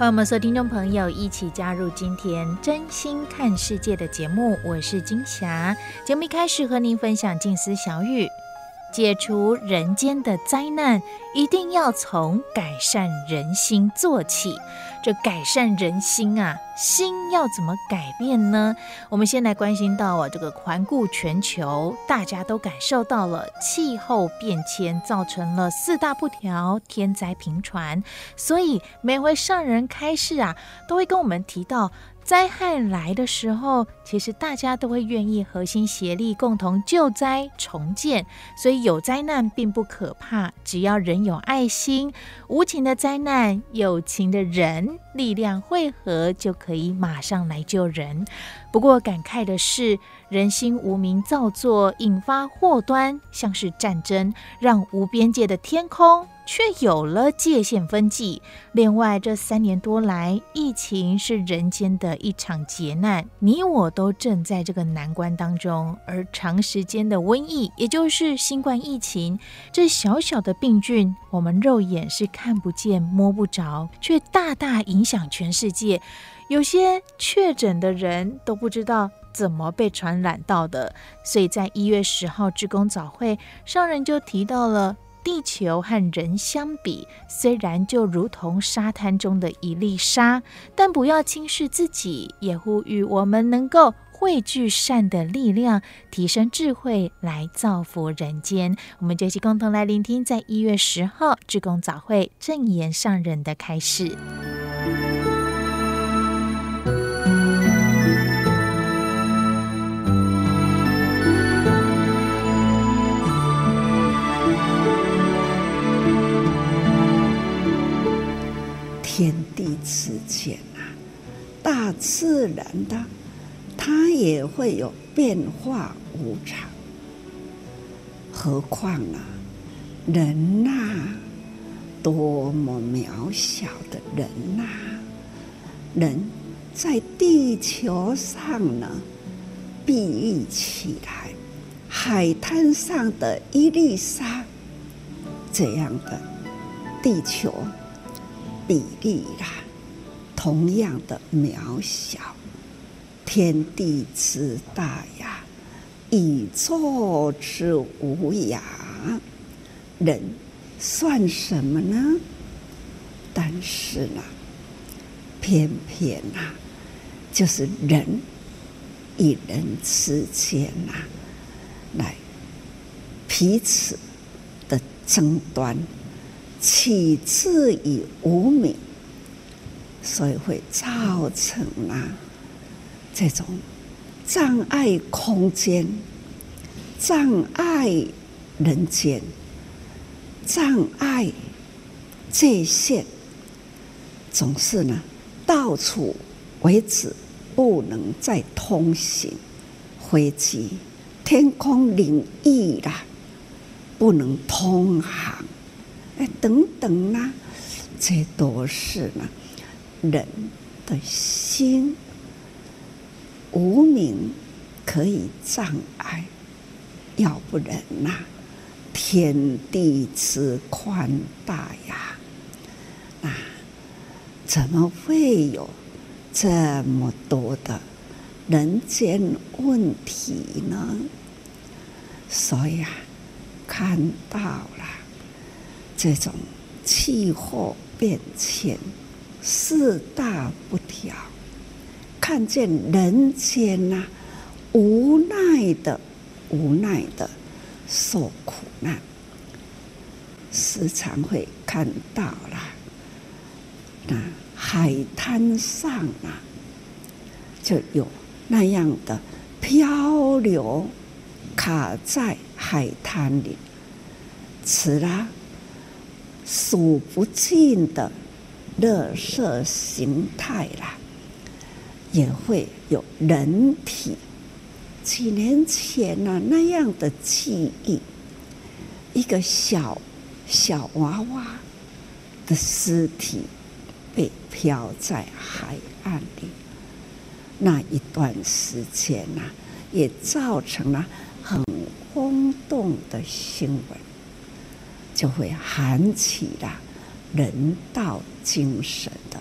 欢迎我们所有听众朋友一起加入今天真心看世界的节目，我是金霞。节目一开始和您分享静思小语。解除人间的灾难，一定要从改善人心做起。这改善人心啊，心要怎么改变呢？我们先来关心到啊，这个环顾全球，大家都感受到了气候变迁造成了四大不调，天灾频传。所以每回上人开示啊，都会跟我们提到。灾害来的时候，其实大家都会愿意合心协力，共同救灾重建。所以有灾难并不可怕，只要人有爱心，无情的灾难，有情的人力量汇合，就可以马上来救人。不过感慨的是，人心无明造作，引发祸端，像是战争，让无边界的天空却有了界限分际。另外，这三年多来，疫情是人间的一场劫难，你我都正在这个难关当中。而长时间的瘟疫，也就是新冠疫情，这小小的病菌，我们肉眼是看不见、摸不着，却大大影响全世界。有些确诊的人都不知道怎么被传染到的，所以在一月十号志工早会上人就提到了，地球和人相比，虽然就如同沙滩中的一粒沙，但不要轻视自己，也呼吁我们能够汇聚善的力量，提升智慧来造福人间。我们就一起共同来聆听，在一月十号志公早会正言上人的开始。天地之间啊，大自然的，它也会有变化无常。何况啊，人呐、多么渺小的人呐、人在地球上呢，比喻起来，海滩上的一粒沙，这样的地球。比例啦，同样的渺小，天地之大呀，宇宙之无涯，人算什么呢？但是呢，偏偏呐，就是人与人之间呐，来彼此的争端。起自于无明，所以会造成啊这种障碍空间、障碍人间、障碍界限，总是呢到处为止，不能再通行，飞机、天空领域啦，不能通航。哎，等等啦，这都是呢，人的心无明可以障碍，要不然呐，天地之宽大呀，那怎么会有这么多的人间问题呢？所以啊，看到了。这种气候变迁、四大不调，看见人间呐、无奈的无奈的受苦难，时常会看到了，那海滩上啊，就有那样的漂流，卡在海滩里，此啦数不尽的乐色形态啦，也会有人体。几年前呢、那样的记忆，一个小小娃娃的尸体被漂在海岸里，那一段时间呢、也造成了很轰动的新闻，就会喊起了人道精神的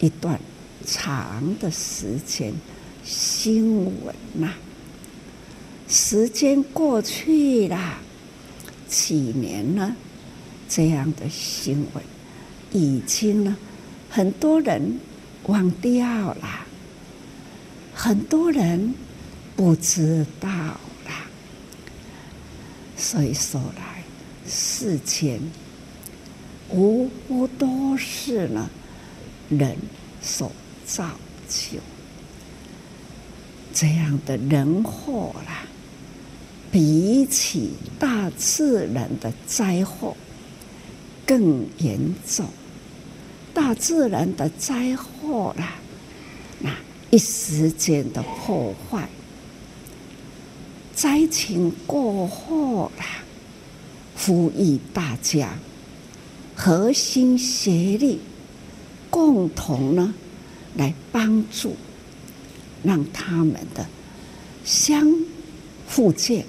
一段长的时间新闻呐、时间过去了几年了，这样的新闻已经呢，很多人忘掉了，很多人不知道了。所以说来，世间无不都是呢人所造就这样的人祸啦。比起大自然的灾祸更严重，大自然的灾祸啦，那一时间的破坏，灾情过后啦，呼吁大家合心协力，共同呢来帮助，让他们的相复建。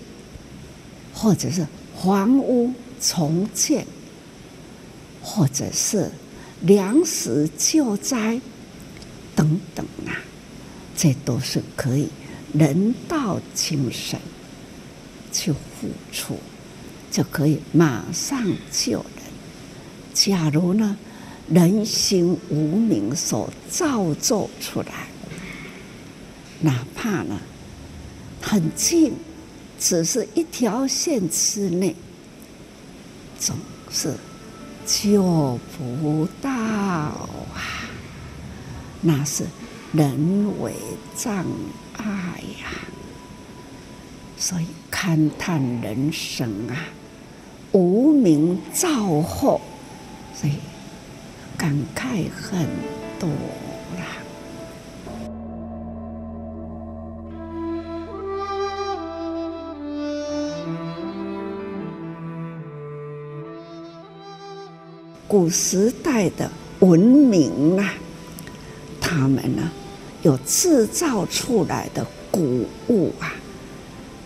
或者是房屋重建，或者是粮食救灾等等啊，这都是可以人道精神去付出，就可以马上救人。假如呢，人心无明所造作出来，哪怕呢很近。只是一条线之内，总是救不到啊！那是人为障碍呀。所以勘探人生啊，无名造祸，所以感慨很多啦。古时代的文明啊，他们呢有制造出来的谷物啊，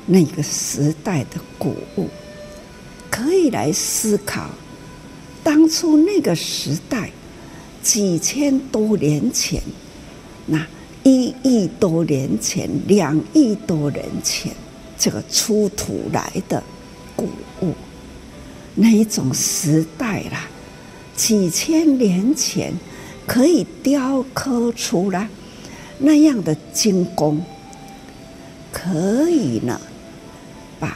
那个时代的谷物，可以来思考，当初那个时代几千多年前，那一亿多年前、两亿多年前，这个出土来的古物，那一种时代啦。几千年前可以雕刻出来那样的精工，可以呢，把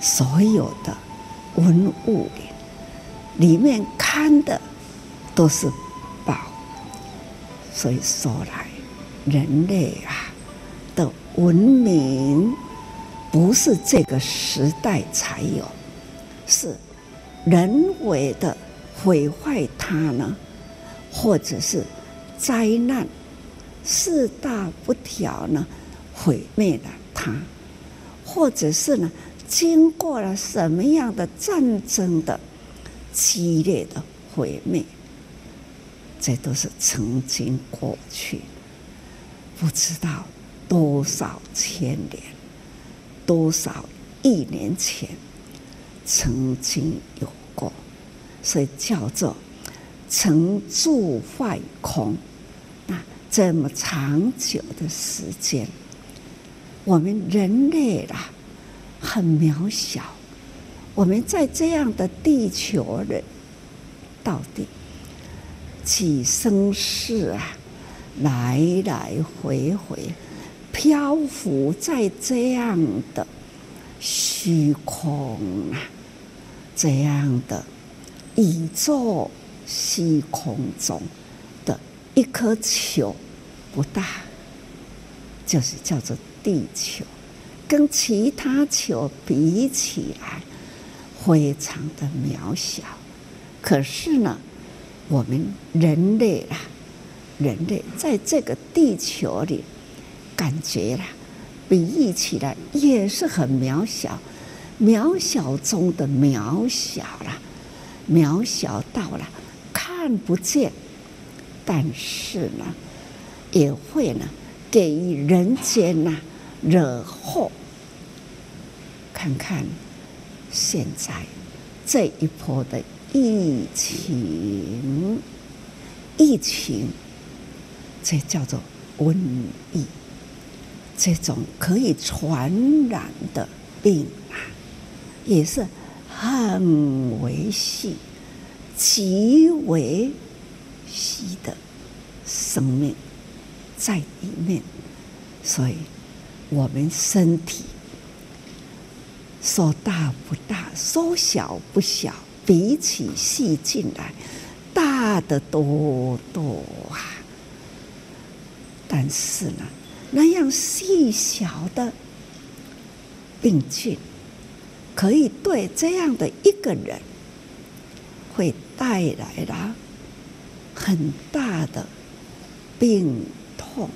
所有的文物里里面看的都是宝。所以说来，人类啊的文明不是这个时代才有，是人为的。毁坏它呢，或者是灾难四大不调呢，毁灭了它，或者是呢，经过了什么样的战争的激烈的毁灭，这都是曾经过去，不知道多少千年、多少亿年前曾经有过。所以叫做成住坏空，那这么长久的时间，我们人类啦很渺小，我们在这样的地球人，到底几生世啊，来来回回漂浮在这样的虚空啊，这样的宇宙虚空中的一颗球不大，就是叫做地球，跟其他球比起来，非常的渺小。可是呢，我们人类啊，人类在这个地球里，感觉啦。比喻起来也是很渺小，渺小中的渺小了，渺小到了看不见，但是呢，也会呢给人间呐惹祸。看看现在这一波的疫情，疫情，这叫做瘟疫。这种可以传染的病啊，也是很微细、极为细的生命在里面，所以我们身体说大不大，说小不小，比起细菌来大得多多啊！但是呢，那样细小的病菌，可以对这样的一个人，会带来了很大的病痛，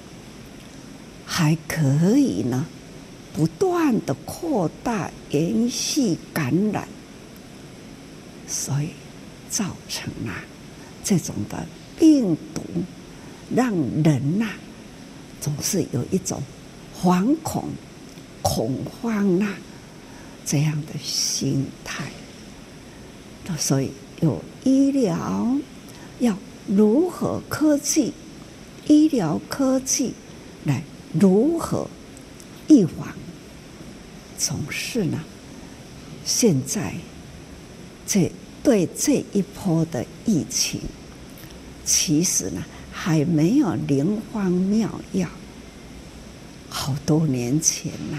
还可以呢，不断的扩大、延续感染，所以造成了这种的病毒，让人呐。总是有一种惶恐、恐慌啊，这样的心态。所以有医疗要如何科技，医疗科技来如何预防？总是呢，现在这对这一波的疫情，其实呢。还没有灵方妙药。好多年前呐、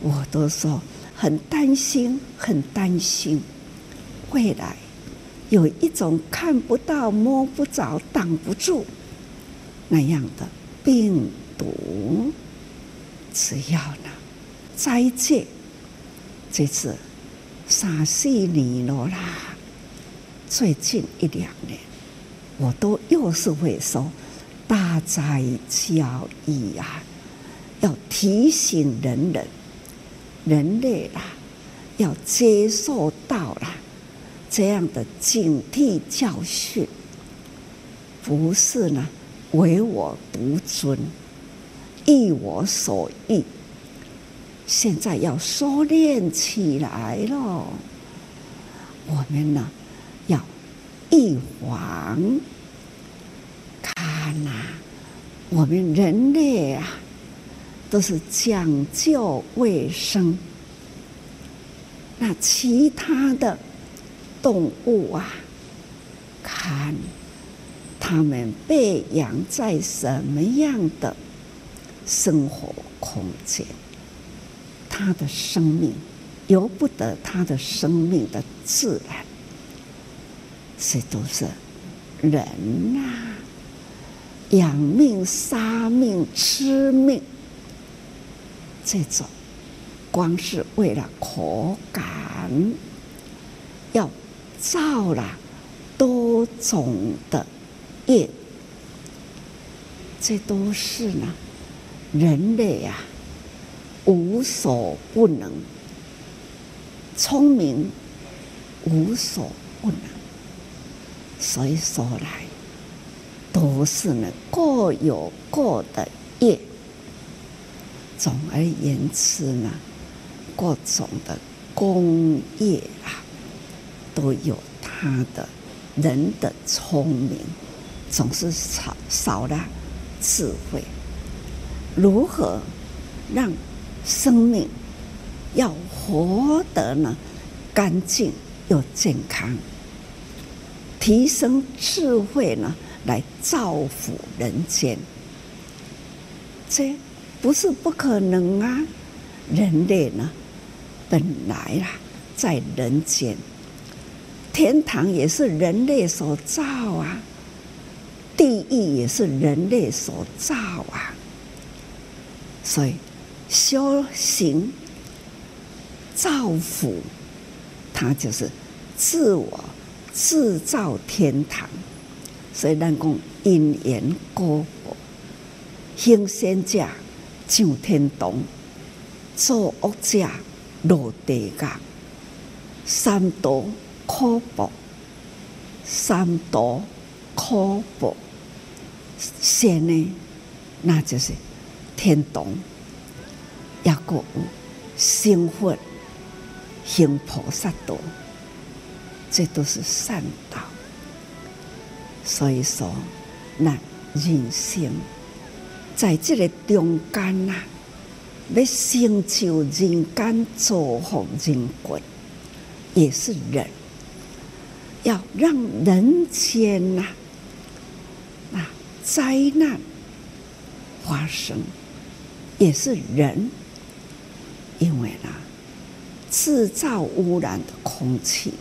我都说很担心，很担心未来有一种看不到、摸不着、挡不住那样的病毒，只要呢斋戒，这次三四年了啦，最近一两年。我都又是会说，大灾教义啊，要提醒人人，人类啊，要接受到了这样的警惕教训，不是呢唯我独尊，忆我所欲，现在要收敛起来了，我们呢要。预防，看呐、我们人类啊，都是讲究卫生。那其他的动物啊，看他们被养在什么样的生活空间，他的生命由不得他的生命的自然。这都是人呐、养命、杀命、吃命，这种光是为了口感，要造了多种的业，这都是呢，人类呀、无所不能，聪明无所不能。所以说来，都是呢各有各的业。总而言之呢，各种的工业啊，都有他的人的聪明，总是少少了智慧。如何让生命要活得呢干净又健康？提升智慧呢，来造福人间，这不是不可能啊！人类呢，本来啊，在人间，天堂也是人类所造啊，地狱也是人类所造啊。所以修行造福，它就是自我制造天堂。所以咱讲因缘果报，行善者上天堂，作恶者落地狱。三毒苦报，三毒苦报，善呢，那就是天堂。也个有成佛行菩萨道，这都是善道。所以说，那人生在这个中间呐，要成就人间，造福人群，也是人。要让人间呐，啊，灾难发生，也是人。因为呢，制造污染的空气。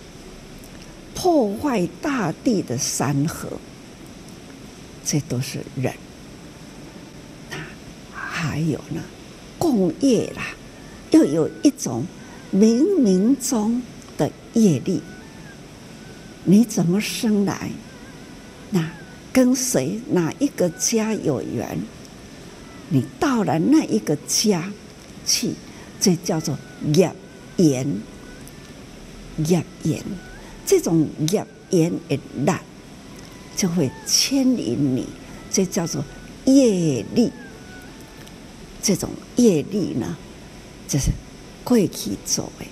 破坏大地的山河，这都是人。那还有呢，共业啦，又有一种冥冥中的业力。你怎么生来？那跟谁哪一个家有缘？你到了那一个家去，这叫做业缘，业缘。这种业缘一来，就会牵引你，这叫做业力。这种业力呢，就是过去做的，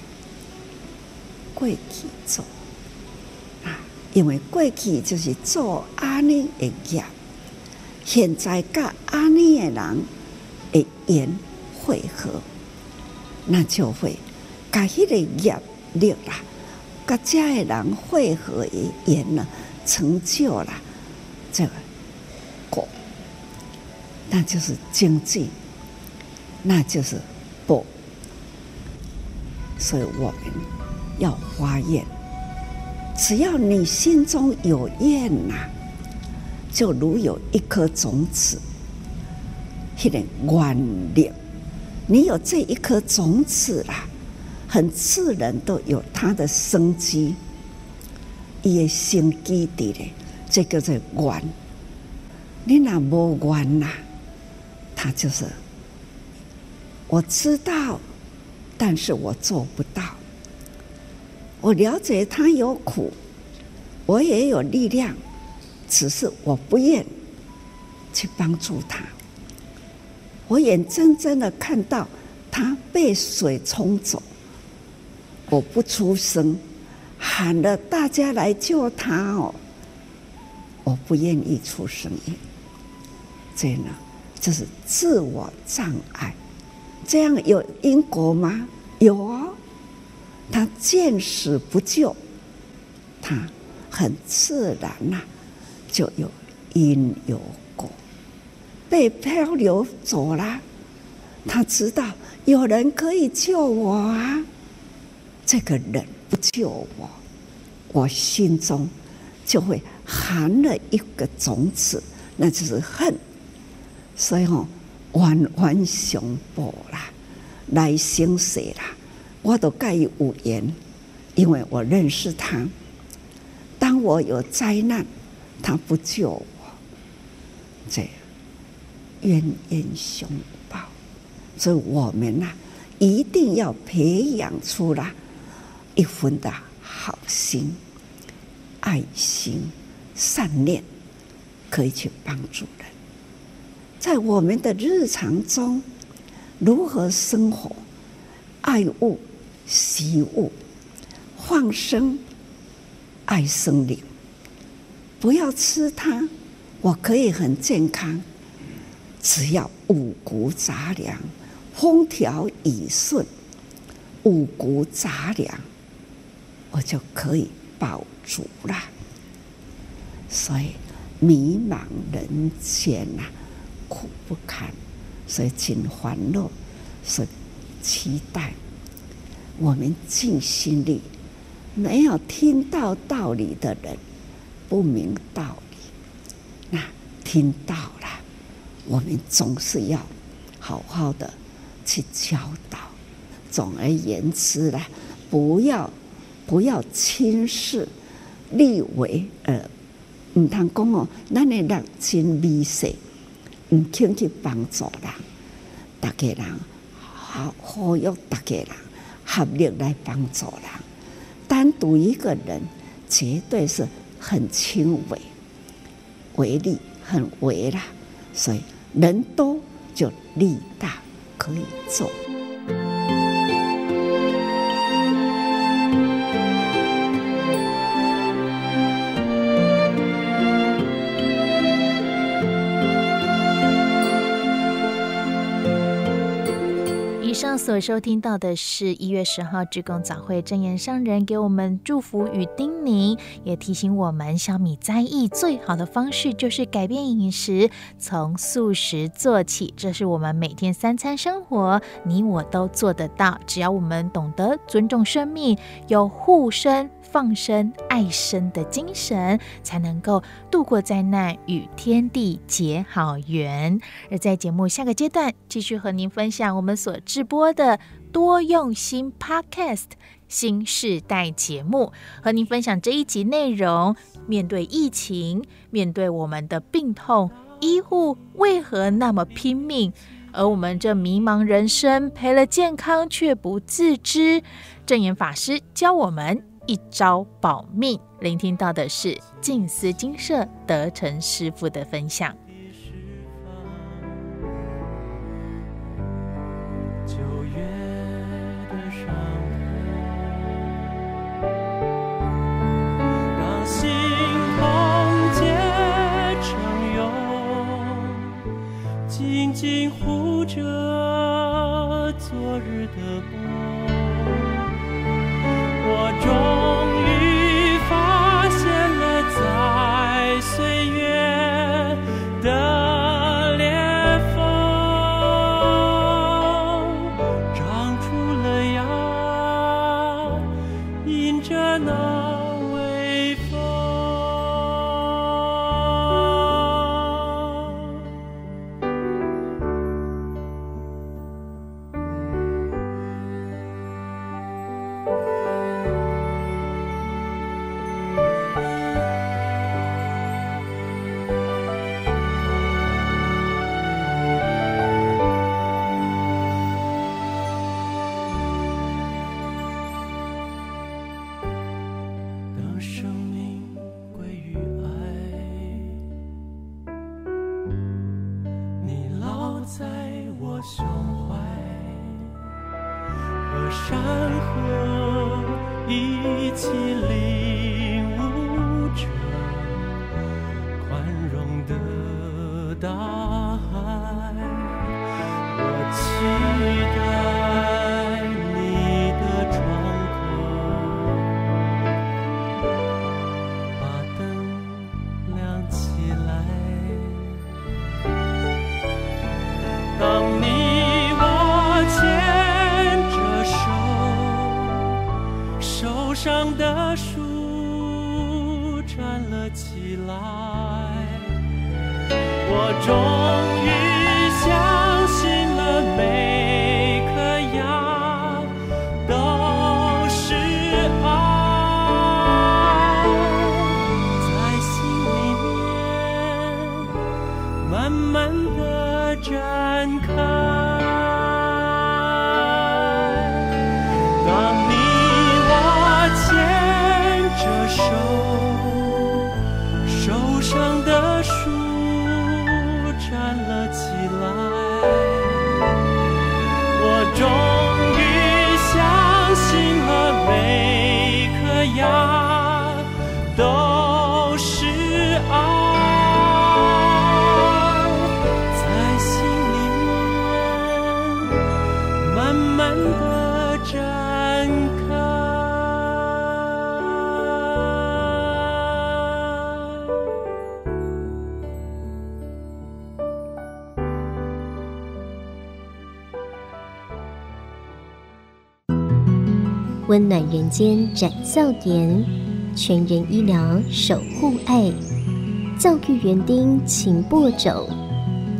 过去做啊，因为过去就是做阿弥的业，现在跟阿弥的人的缘会合，那就会把迄个业力啦。各家的人汇合而言呢，成就了这个果，那就是经济，那就是报。所以我们要发愿，只要你心中有愿呐、就如有一颗种子，一点愿力，你有这一颗种子啦。很自然都有它的生机，也生基地的，这个叫愿。你那无愿呐，他就是我知道，但是我做不到。我了解他有苦，我也有力量，只是我不愿去帮助他。我眼睁睁的看到他被水冲走。我不出声，喊了大家来救他哦。我不愿意出声音，这呢，就是自我障碍。这样有因果吗？有哦。他见死不救，他很自然呐，就有因有。被漂流走了，他知道有人可以救我啊。这个人不救我，我心中就会含了一个种子，那就是恨。所以哦，冤冤相报啦，来生死啦，我都盖有缘，因为我认识他。当我有灾难，他不救我，这样冤冤相报。所以我们呐，一定要培养出来。一份的好心、爱心、善念，可以去帮助人。在我们的日常中，如何生活？爱物、惜物、放生、爱生灵，不要吃它。我可以很健康，只要五谷杂粮，风调雨顺，五谷杂粮。我就可以保足了，所以迷茫人间呐，苦不堪，所以尽欢乐，是期待我们尽心力，没有听到道理的人不明道理。那听到了，我们总是要好好的去教导。总而言之呢，不要不要轻视立为呃，唔通讲哦，咱的人真美色，唔肯去帮助人，大家人好呼吁大家人合力来帮助人。单独一个人绝对是很轻微，微力很微啦，所以人多就力大，可以做。上所收听到的是一月十号志工早会证言上人给我们祝福与叮咛，也提醒我们小米灾疫最好的方式就是改变饮食，从素食做起。这是我们每天三餐生活，你我都做得到。只要我们懂得尊重生命，有护身。放生、爱生的精神，才能够度过灾难，与天地结好缘。而在节目下个阶段，继续和您分享我们所直播的多用心 Podcast 新世代节目，和您分享这一集内容。面对疫情，面对我们的病痛，医护为何那么拼命？而我们这迷茫人生，赔了健康却不自知。证言法师教我们。一招保命，聆听到的是静思精舍德成师傅的分享。九月的上头，当心痛结成涌，紧紧护着昨日我终温暖人间展笑颜，全人医疗守护爱，教育园丁勤播种，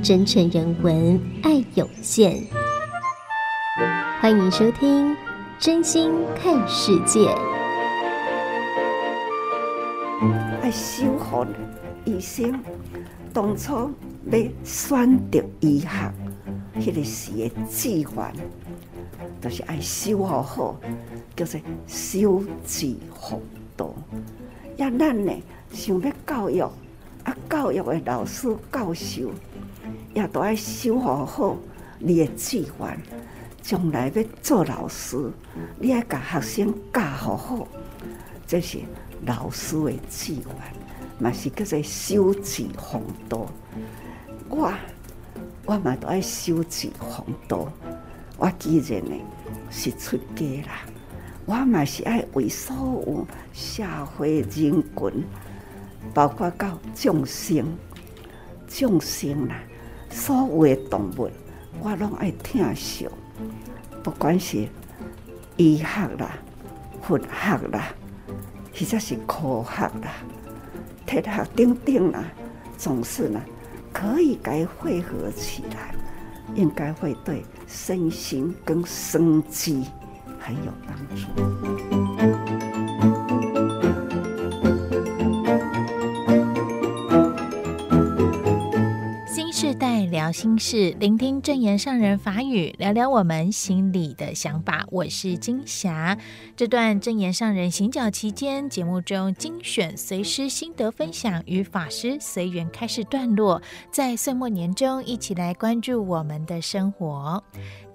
真诚人文爱涌现。欢迎收听《真心看世界》。爱守护医生，当初要选择医学，迄个时的志愿，就是爱守护好，叫做修志风度。也咱呢想要教育，啊，教育的老师教授，也都爱修护好你的志愿。将来要做老师，你爱甲学生教好好，这是老师的志愿，嘛是叫做修志风度。我我嘛都爱修志风度。我既然呢是出家啦，我嘛是爱为所有社会人群，包括到众生、众生啦，所有的动物，我拢爱疼惜。不管是医学啦、佛学啦，或者是科学啦、铁学等等啦，总是呢可以该汇合起来，应该会对身心跟生机很有帮助。聊心事，聆听证言上人法语，聊聊我们心里的想法。我是金霞。这段证言上人行脚期间，节目中精选随师心得分享与法师随缘开示段落，在岁末年终，一起来关注我们的生活。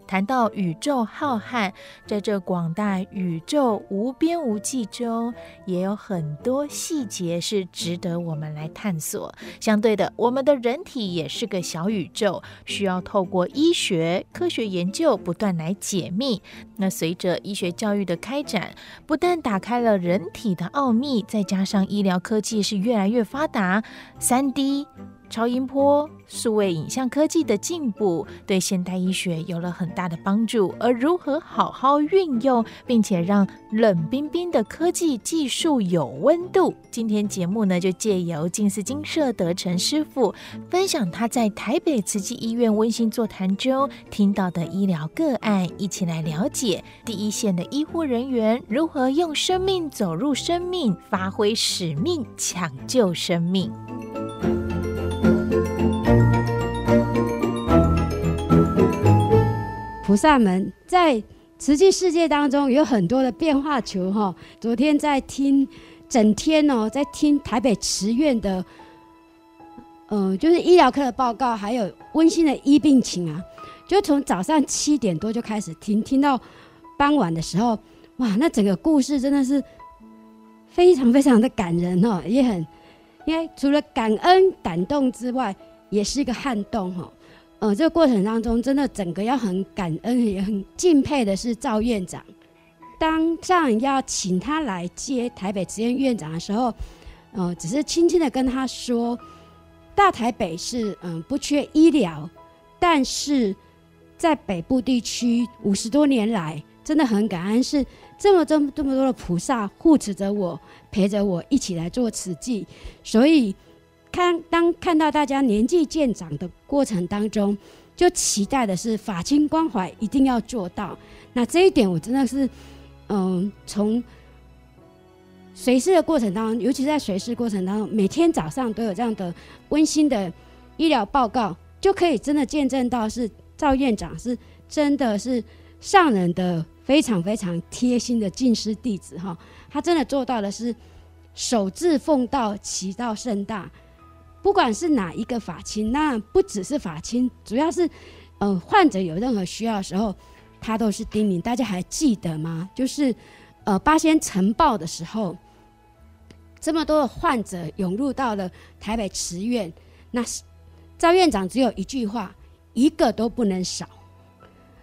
谈到宇宙浩瀚，在这广大宇宙无边无际中，也有很多细节是值得我们来探索。相对的，我们的人体也是个小宇宙，需要透过医学科学研究不断来解密。那随着医学教育的开展，不但打开了人体的奥秘，再加上医疗科技是越来越发达三 D。超音波、数位影像科技的进步，对现代医学有了很大的帮助。而如何好好运用，并且让冷冰冰的科技技术有温度？今天节目呢，就借由静思精舍德成师傅分享他在台北慈济医院温馨座谈中听到的医疗个案，一起来了解第一线的医护人员如何用生命走入生命，发挥使命，抢救生命。菩萨们在慈济世界当中有很多的变化球哈。昨天在听，整天哦，在听台北慈院的，嗯、呃，就是医疗科的报告，还有温馨的医病情啊，就从早上七点多就开始听，听到傍晚的时候，哇，那整个故事真的是非常非常的感人哦，也很，因为除了感恩感动之外，也是一个撼动哈。呃，这个过程当中，真的整个要很感恩，也很敬佩的是赵院长。当上要请他来接台北慈院院长的时候，呃，只是轻轻的跟他说，大台北是嗯、不缺医疗，但是在北部地区五十多年来，真的很感恩，是这么这么这么多的菩萨护持着我，陪着我一起来做慈济，所以。看，当看到大家年纪渐长的过程当中，就期待的是法亲关怀一定要做到。那这一点我真的是，嗯，从随侍的过程当中，尤其在随侍过程当中，每天早上都有这样的温馨的医疗报告，就可以真的见证到是赵院长是真的是上人的非常非常贴心的敬师弟子哈。他真的做到的是守志奉道，祈道甚大。不管是哪一个法亲，那不只是法亲，主要是，呃，患者有任何需要的时候，他都是叮咛。大家还记得吗？就是，呃，八仙尘爆的时候，这么多的患者涌入到了台北慈院，那赵院长只有一句话，一个都不能少。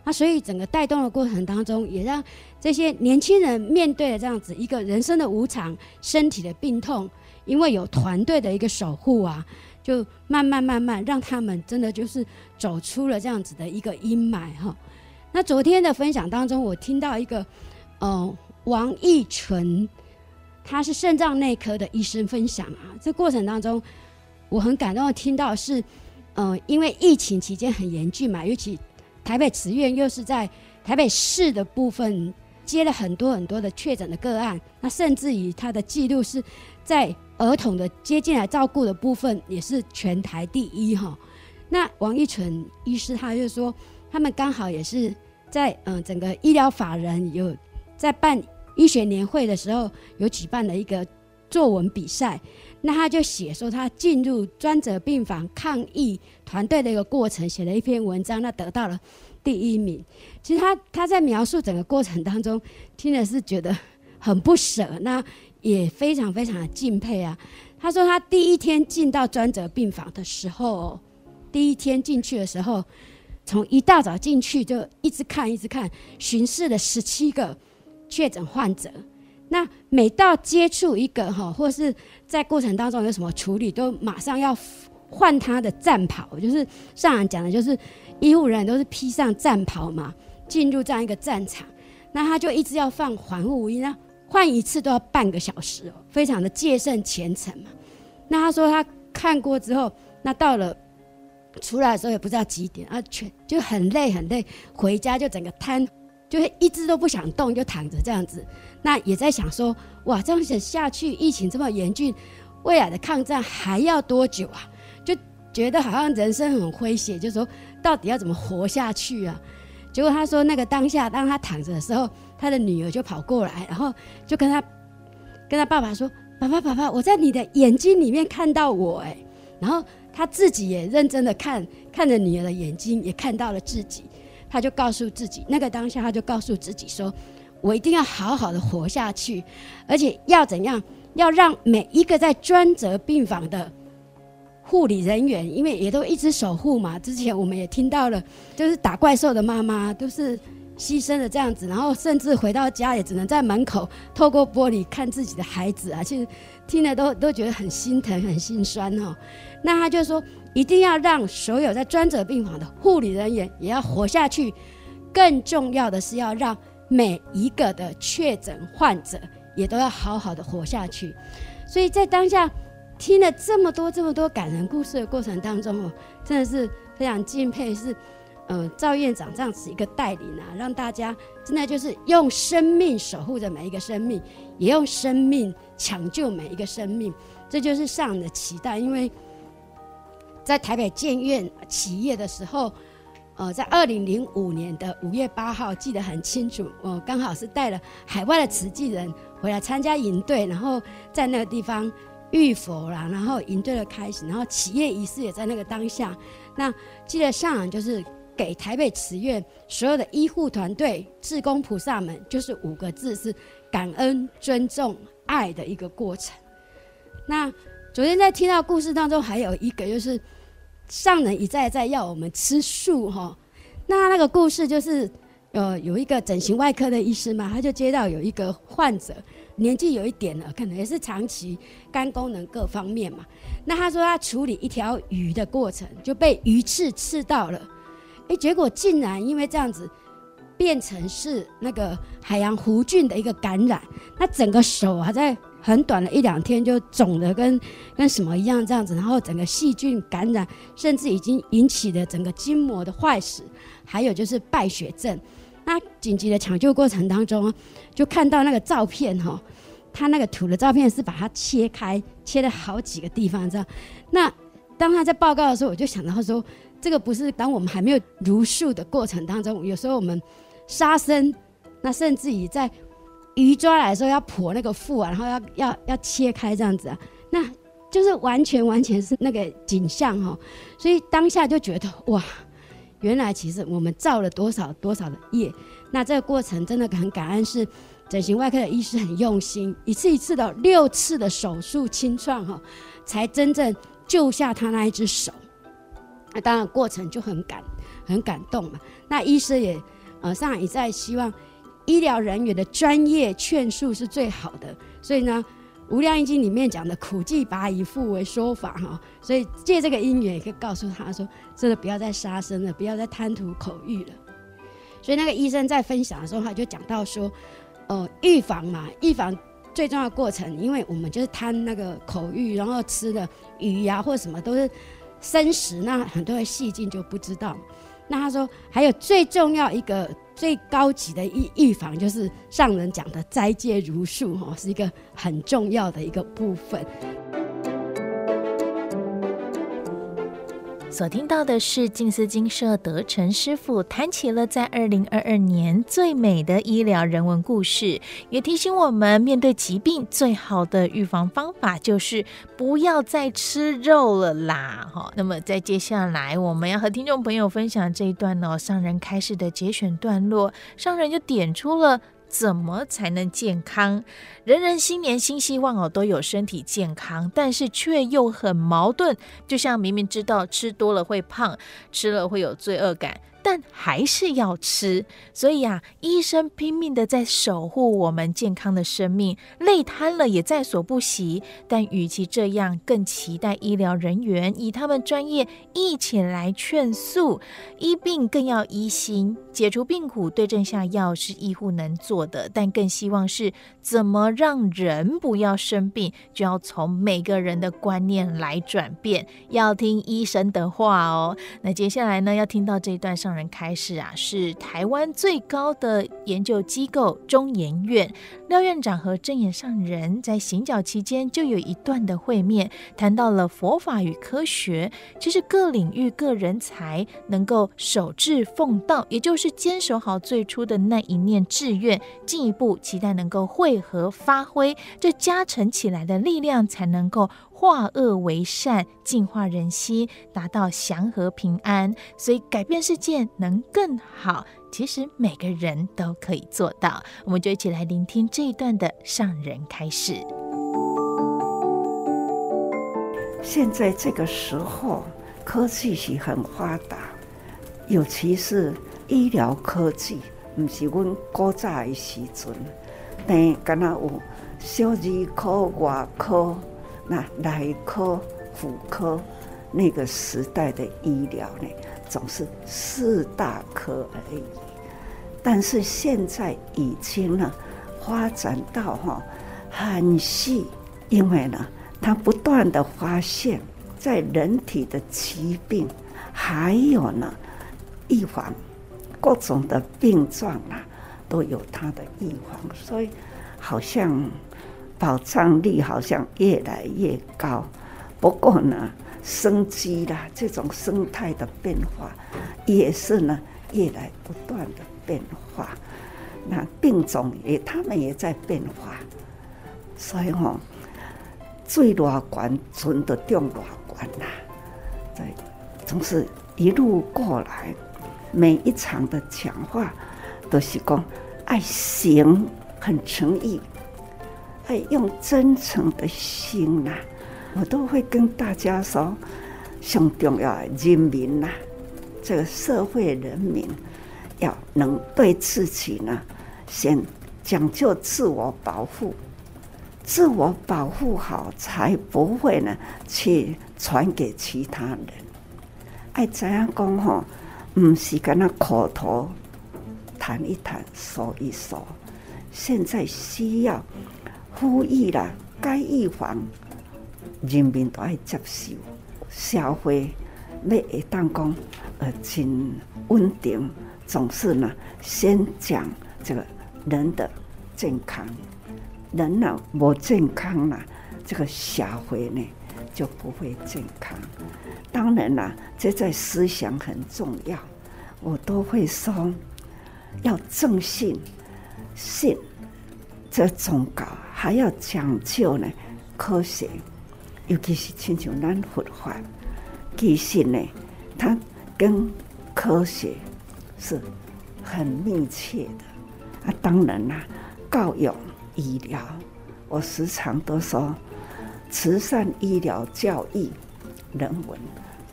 那所以整个带动的过程当中，也让这些年轻人面对了这样子一个人生的无常、身体的病痛。因为有团队的一个守护啊，就慢慢慢慢让他们真的就是走出了这样子的一个阴霾哈。那昨天的分享当中，我听到一个，呃，王义纯，他是肾脏内科的医生分享啊。这过程当中，我很感动的听到是，呃，因为疫情期间很严峻嘛，尤其台北慈院又是在台北市的部分接了很多很多的确诊的个案，那甚至于他的记录是在儿童的接进来照顾的部分也是全台第一哈。那王一纯医师他就说，他们刚好也是在嗯、整个医疗法人有在办医学年会的时候有举办了一个作文比赛，那他就写说他进入专责病房抗疫团队的一个过程，写了一篇文章，那得到了第一名。其实他他在描述整个过程当中，听的是觉得很不舍，那也非常非常的敬佩啊。他说他第一天进到专责病房的时候。第一天进去的时候，从一大早进去就一直看，一直看，巡视了十七个确诊患者。那每到接触一个哈，或是在过程当中有什么处理，都马上要换他的战袍，就是上讲的，就是医护人员都是披上战袍嘛，进入这样一个战场。那他就一直要放防护衣，呢换一次都要半个小时哦，非常的戒慎虔诚嘛。那他说他看过之后，那到了。出来的时候也不知道几点啊，全就很累很累，回家就整个瘫，就是一直都不想动，就躺着这样子。那也在想说，哇，这样子下去，疫情这么严峻，未来的抗战还要多久啊？就觉得好像人生很诙谐，就说到底要怎么活下去啊？结果他说，那个当下当他躺着的时候，他的女儿就跑过来，然后就跟他跟他爸爸说：“爸爸，爸爸，我在你的眼睛里面看到我。”哎，然后。他自己也认真的看，看着女儿的眼睛，也看到了自己。他就告诉自己，那个当下，他就告诉自己说：“我一定要好好的活下去，而且要怎样？要让每一个在专责病房的护理人员，因为也都一直守护嘛。之前我们也听到了，就是打怪兽的妈妈都是牺牲了这样子，然后甚至回到家也只能在门口透过玻璃看自己的孩子啊，其实听了都都觉得很心疼、很心酸哦。”那他就说，一定要让所有在专责病房的护理人员也要活下去，更重要的是要让每一个的确诊患者也都要好好的活下去。所以在当下听了这么多这么多感人故事的过程当中哦，真的是非常敬佩，是呃赵院长这样子一个带领啊，让大家真的就是用生命守护着每一个生命，也用生命抢救每一个生命，这就是上的期待，因为。在台北建院企业的时候，呃，在二零零五年的五月八号，记得很清楚。我刚好是带了海外的慈济人回来参加营队，然后在那个地方浴佛啦，然后营队的开始，然后企业仪式也在那个当下。那记得上就是给台北慈院所有的医护团队、志工菩萨们，就是五个字：是感恩、尊重、爱的一个过程。那昨天在听到故事当中，还有一个就是。上人一再再要我们吃素哈，那那个故事就是，呃，有一个整形外科的医师嘛，他就接到有一个患者，年纪有一点了，可能也是长期肝功能各方面嘛。那他说他处理一条鱼的过程就被鱼刺刺到了，哎，结果竟然因为这样子变成是那个海洋弧菌的一个感染，那整个手还在。很短的一两天就肿的跟跟什么一样这样子，然后整个细菌感染，甚至已经引起了整个筋膜的坏死，还有就是败血症。那紧急的抢救过程当中，就看到那个照片哈，他那个图的照片是把它切开，切了好几个地方这样。那当他在报告的时候，我就想到说，这个不是当我们还没有如数的过程当中，有时候我们杀生，那甚至于在。鱼抓来的时候要剖那个腹啊，然后要要要切开这样子啊，那就是完全完全是那个景象哈，所以当下就觉得哇，原来其实我们造了多少多少的业，那这个过程真的很感恩，是整形外科的医师很用心，一次一次的六次的手术清创哈，才真正救下他那一只手，那当然过程就很感很感动嘛，那医师也呃上海也在希望。医疗人员的专业劝术是最好的，所以呢，《无量易经》里面讲的“苦既拔以复为说法”哈，所以借这个因缘也可以告诉他说：“真的不要再杀生了，不要再贪图口欲了。”所以那个医生在分享的时候，他就讲到说：“呃预防嘛，预防最重要的过程，因为我们就是贪那个口欲，然后吃的鱼呀、啊、或什么都是生食，那很多的细菌就不知道。那他说还有最重要一个最高级的预预防，就是上人讲的斋戒如数哈，是一个很重要的一个部分。所听到的是静思精舍德成师傅谈起了在二零二二年最美的医疗人文故事，也提醒我们面对疾病最好的预防方法就是不要再吃肉了啦！哈，那么在接下来我们要和听众朋友分享这一段呢，上人开示的节选段落，上人就点出了。怎么才能健康？人人新年新希望哦，都有身体健康，但是却又很矛盾。就像明明知道吃多了会胖，吃了会有罪恶感。但还是要吃，所以啊，医生拼命的在守护我们健康的生命，累瘫了也在所不惜。但与其这样，更期待医疗人员以他们专业一起来劝诉，医病更要医心，解除病苦，对症下药是医护能做的。但更希望是怎么让人不要生病，就要从每个人的观念来转变，要听医生的话哦。那接下来呢，要听到这一段上人开始啊，是台湾最高的研究机构中研院廖院长和证严上人在行脚期间就有一段的会面，谈到了佛法与科学，其实各领域各人才能够守志奉道，也就是坚守好最初的那一念志愿，进一步期待能够汇合发挥，这加成起来的力量才能够。化恶为善，净化人心，达到祥和平安，所以改变世界能更好。其实每个人都可以做到。我们就一起来聆听这一段的上人开示。现在这个时候，科技是很发达，尤其是医疗科技，不是阮古早的时阵，但敢若有小儿科、外科。那内科、妇科，那个时代的医疗呢，总是四大科而已。但是现在已经呢，发展到哈很细，因为呢，它不断的发现，在人体的疾病，还有呢，预防各种的病状啊，都有它的预防，所以好像。保障力好像越来越高，不过呢，生机啦，这种生态的变化也是呢，越来不断的变化。那病种也，他们也在变化，所以吼、哦，最乐观，存得中乐观啦。在总是一路过来，每一场的讲话都是讲爱行，很诚意。哎，用真诚的心呐、我都会跟大家说，上重要人民呐、这个社会人民要能对自己呢，先讲究自我保护，自我保护好，才不会呢去传给其他人。爱怎样讲吼，不是跟他口头谈一谈，说一说，现在需要。呼吁啦，该预防，人民都爱接受。社会要会当讲呃，真稳定，总是呢，先讲这个人的健康。人呢，不健康了，这个社会呢就不会健康。当然啦，这在思想很重要，我都会说要正信，信这宗教。还要讲究呢，科学，尤其是亲像咱佛法，其实呢，它跟科学是很密切的。啊，当然啦，教育、医疗，我时常都说，慈善、医疗、教育、人文，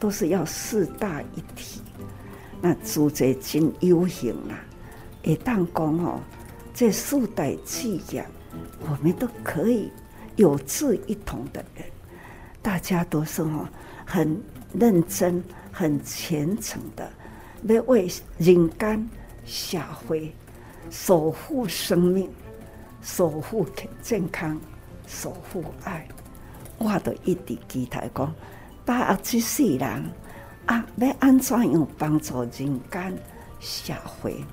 都是要四大一体。那主者真有形啦，会当讲哦，这四代企业。我们都可以有志一同的人，大家都是哦，很认真、很虔诚的，要为人间、社会守护生命，守护健康，守护爱，我都一直期待讲，把握这世人啊，要安怎样帮助人间社会？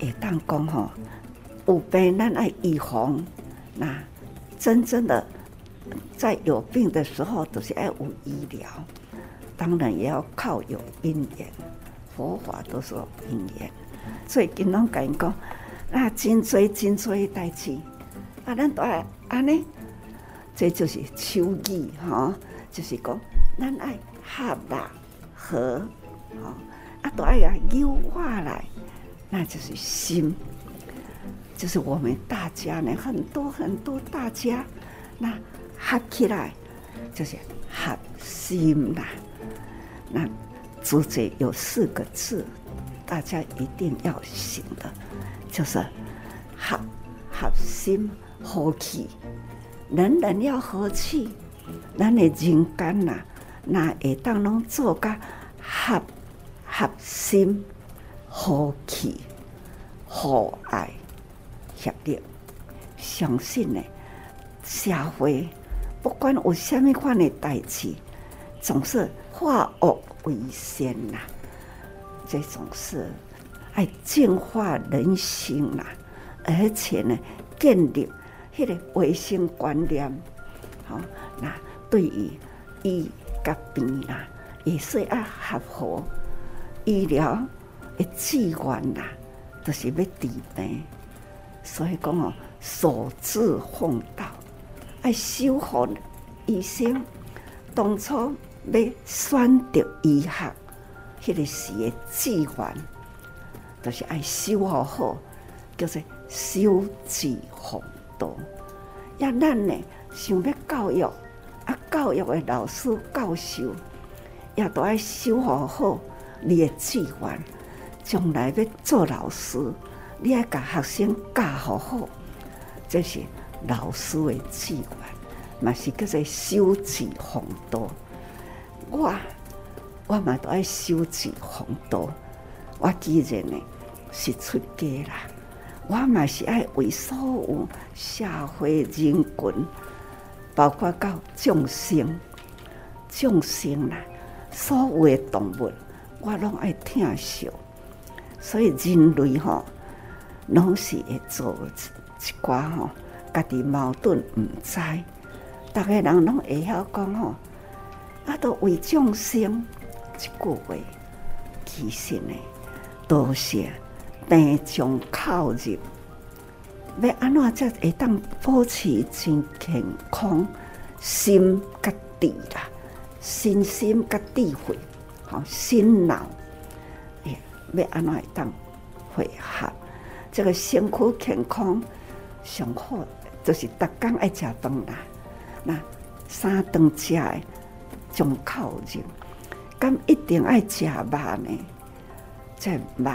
会当讲吼，有病咱爱预防，那真正的在有病的时候，都是爱有医疗。当然也要靠有因缘，佛法都说因缘。最近拢甲因讲，那，真多真多代志，啊，咱都爱安尼，这就是手语哈，就是讲咱爱合啦和，啊，都爱呀优化来。那就是心，就是我们大家呢，很多很多大家，那合起来就是合心啦。那主旨有四个字，大家一定要行的，就是合合心和气，人人要和气，咱的人间呐，那会当拢做个合合心。和气、和爱、协力，相信呢，社会不管有什么款的代志，总是化恶为善呐。这种是爱净化人心呐，而且呢，建立迄个卫生观念。好，那对于医甲病啦，也是爱合乎医疗。的资源呐，都是要治病，所以讲哦，守志奉道，爱守护医生。当初要选择医学，迄个时的资源，都是爱守护好，叫做修志奉道。也咱呢，想要教育啊，教育的老师教授，也都爱修好好你的志愿。将来要做老师，你要把学生教好好，这是老师的志愿，嘛是叫做修志奉道。我我嘛都爱修志奉道。我既然呢是出家啦，我嘛是爱为所有社会人群，包括到众生、众生啦，所有的动物，我拢爱疼惜。所以人类吼，拢是会做一寡吼，家己矛盾毋知，逐个人拢会晓讲吼，啊，都为众生一句话，其实呢，都是病从口入，要安怎才会当保持真健康，心甲智啦，身心甲智慧，吼，心脑。要安怎会当会合？这个身躯健康上好，就是逐工爱食饭啦。那三顿食的从口入，咁一定爱食肉呢？这肉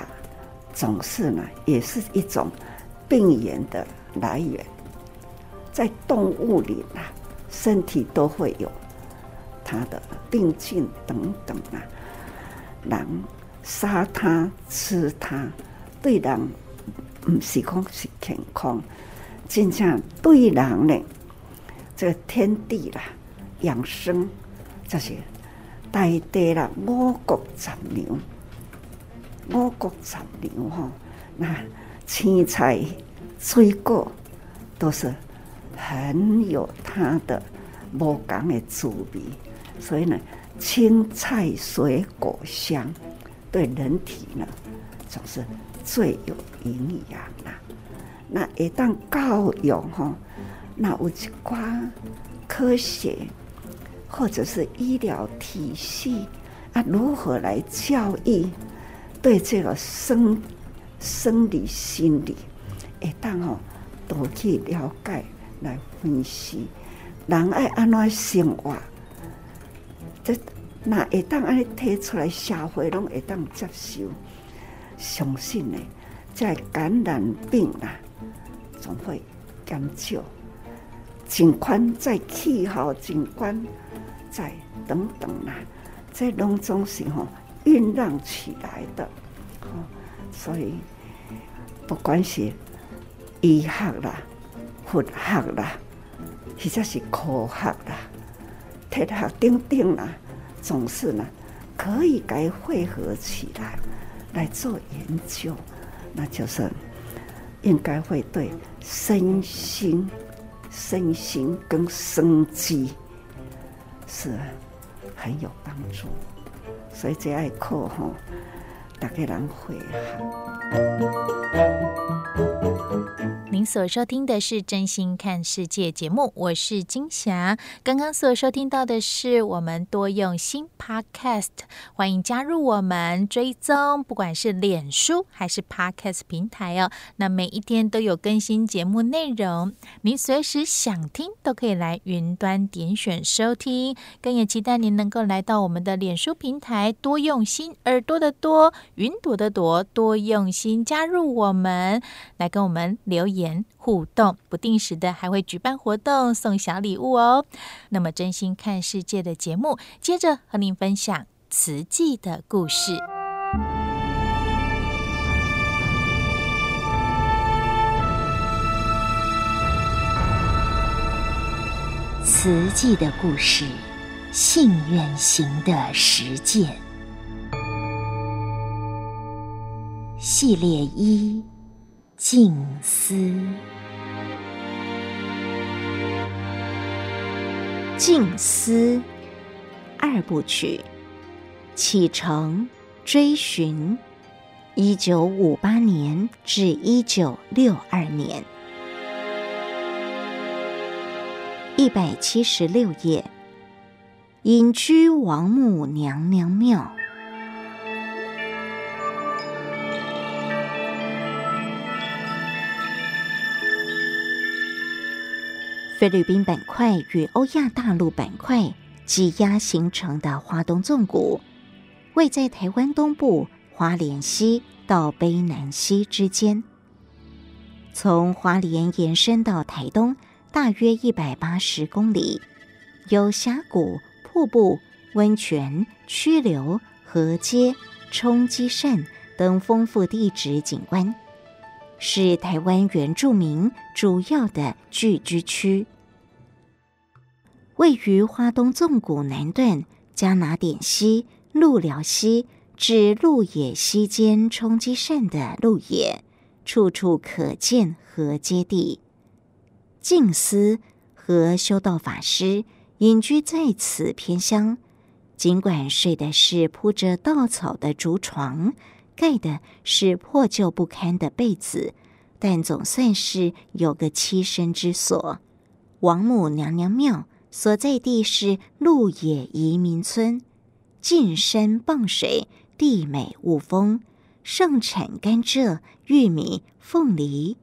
总是呢，也是一种病源的来源。在动物里啊，身体都会有它的病菌等等啊，人。杀它吃它，对人唔是讲是健康，真正对人呢，这个天地啦，养生这些大地啦，五谷杂粮，五谷杂粮哈，那青菜水果都是很有它的无共的滋味，所以呢，青菜水果香。对人体呢，总是最有营养啦。那一旦教育吼，那有一寡科学或者是医疗体系啊，如何来教育对这个生生理心理，一旦吼多去了解来分析，人爱安怎生活，这。那会当安尼提出来，社会拢会当接受，相信呢，在感染病啊，总会减少。尽管在气候，尽管在等等啊，这拢总是吼酝酿起来的。哦，所以不管是医学啦，佛学啦，或者是科学啦、哲学等等啦，总是呢，可以该汇合起来来做研究，那就是应该会对身心、身心跟生机是很有帮助。所以这爱课吼，大家人会好。您所收听的是《真心看世界》节目，我是金霞。刚刚所收听到的是我们多用心 Podcast，欢迎加入我们追踪，不管是脸书还是 Podcast 平台哦。那每一天都有更新节目内容，您随时想听都可以来云端点选收听。更也期待您能够来到我们的脸书平台，多用心耳朵的多，云朵的朵，多用心加入我们，来跟我们留言。言互动，不定时的还会举办活动送小礼物哦。那么真心看世界的节目，接着和您分享慈济的故事。慈济的故事，信愿行的实践系列一。静思，静思二部曲，启程追寻，一九五八年至一九六二年，一百七十六页，隐居王母娘娘庙。菲律宾板块与欧亚大陆板块挤压形成的花东纵谷，位在台湾东部花莲溪到卑南溪之间。从花莲延伸到台东，大约一百八十公里，有峡谷、瀑布、温泉、曲流、河阶、冲积扇等丰富地质景观。是台湾原住民主要的聚居区，位于花东纵谷南段加拿点溪、鹿寮溪至鹿野溪间冲积扇的鹿野，处处可见河阶地。静思和修道法师隐居在此偏乡，尽管睡的是铺着稻草的竹床。盖的是破旧不堪的被子，但总算是有个栖身之所。王母娘娘庙所在地是鹿野移民村，近山傍水，地美物丰，盛产甘蔗、玉米、凤梨。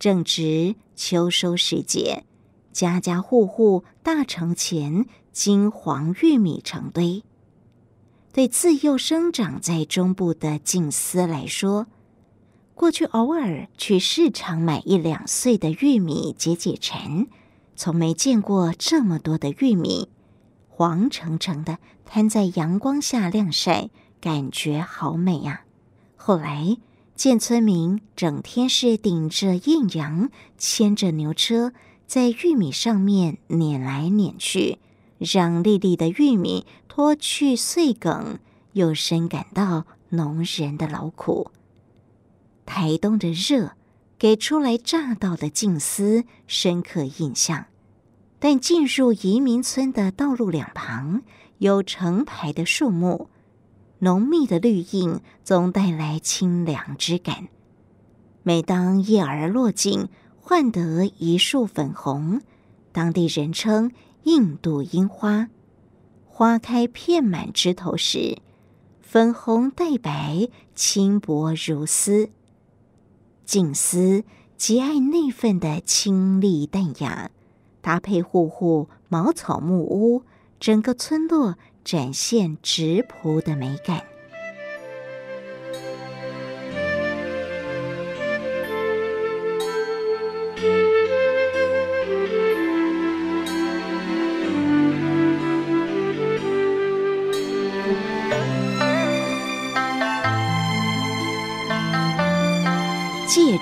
正值秋收时节，家家户户大城前金黄玉米成堆。对自幼生长在中部的静思来说，过去偶尔去市场买一两穗的玉米解解馋，从没见过这么多的玉米，黄澄澄的摊在阳光下晾晒，感觉好美呀、啊。后来见村民整天是顶着艳阳，牵着牛车在玉米上面碾来碾去。让粒粒的玉米脱去穗梗，又深感到农人的劳苦。台东的热给初来乍到的静思深刻印象，但进入移民村的道路两旁有成排的树木，浓密的绿荫总带来清凉之感。每当叶儿落尽，换得一树粉红，当地人称。印度樱花，花开遍满枝头时，粉红带白，轻薄如丝。静思极爱那份的清丽淡雅，搭配户户茅草木屋，整个村落展现质朴的美感。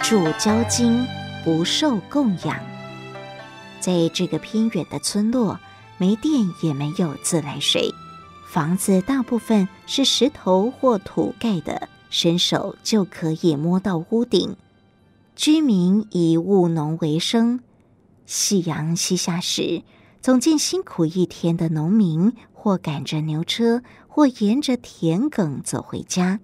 住交金，不受供养。在这个偏远的村落，没电也没有自来水，房子大部分是石头或土盖的，伸手就可以摸到屋顶。居民以务农为生，夕阳西下时，总见辛苦一天的农民或赶着牛车，或沿着田埂走回家。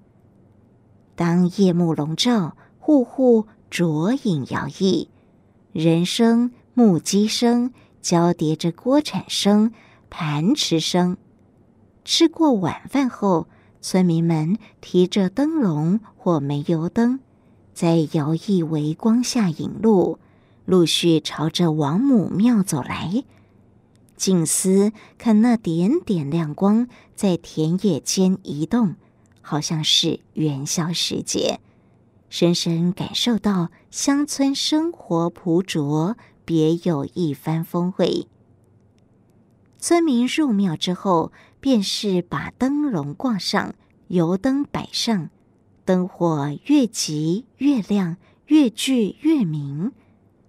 当夜幕笼罩，户户酌饮摇曳，人声、木屐声交叠着锅铲声、盘匙声。吃过晚饭后，村民们提着灯笼或煤油灯，在摇曳微光下引路，陆续朝着王母庙走来。静思看那点点亮光在田野间移动，好像是元宵时节，深深感受到乡村生活朴拙，别有一番风味。村民入庙之后，便是把灯笼挂上，油灯摆上。灯火越急越亮，越聚越明。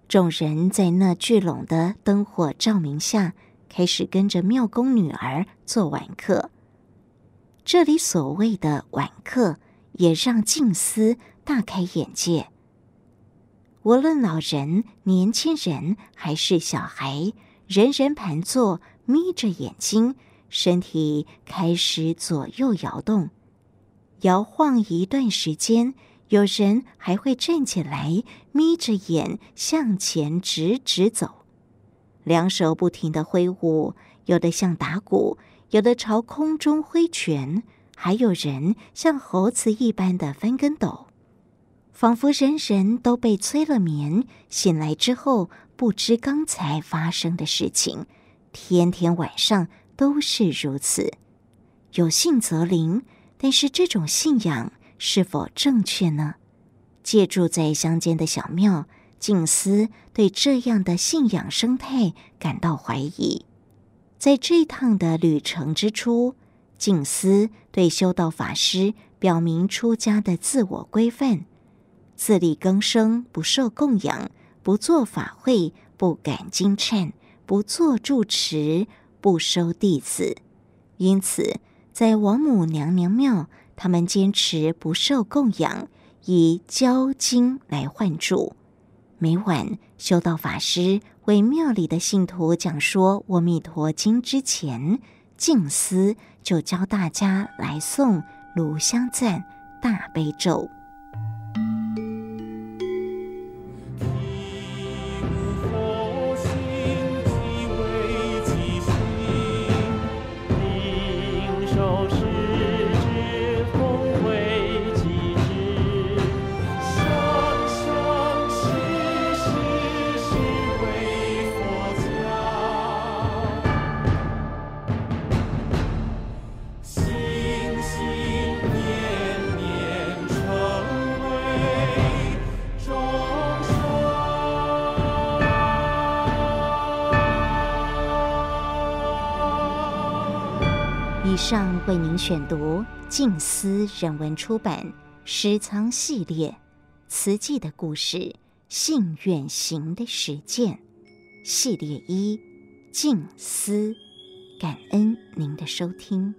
众人在那聚拢的灯火照明下，开始跟着庙公女儿做晚课。这里所谓的晚课，也让静思大开眼界。无论老人、年轻人还是小孩，人人盘坐，眯着眼睛，身体开始左右摇动。摇晃一段时间，有人还会站起来，眯着眼向前直直走，两手不停地挥舞，有的像打鼓，有的朝空中挥拳，还有人像猴子一般的翻跟斗，仿佛人人都被催了眠，醒来之后不知刚才发生的事情，天天晚上都是如此，有信则灵。但是这种信仰是否正确呢？借住在乡间的小庙，静思对这样的信仰生态感到怀疑。在这趟的旅程之初，静思对修道法师表明出家的自我规范：自力更生，不受供养，不做法会，不赶经忏，不做住持，不收弟子。因此，在王母娘娘庙，他们坚持不受供养，以交经来换住。每晚，修道法师为庙里的信徒讲说《阿弥陀经》之前，静思就教大家来诵《炉香赞》大悲咒。上为您选读静思人文出版《诗仓系列》慈济的故事，信远行的实践系列一，静思，感恩您的收听。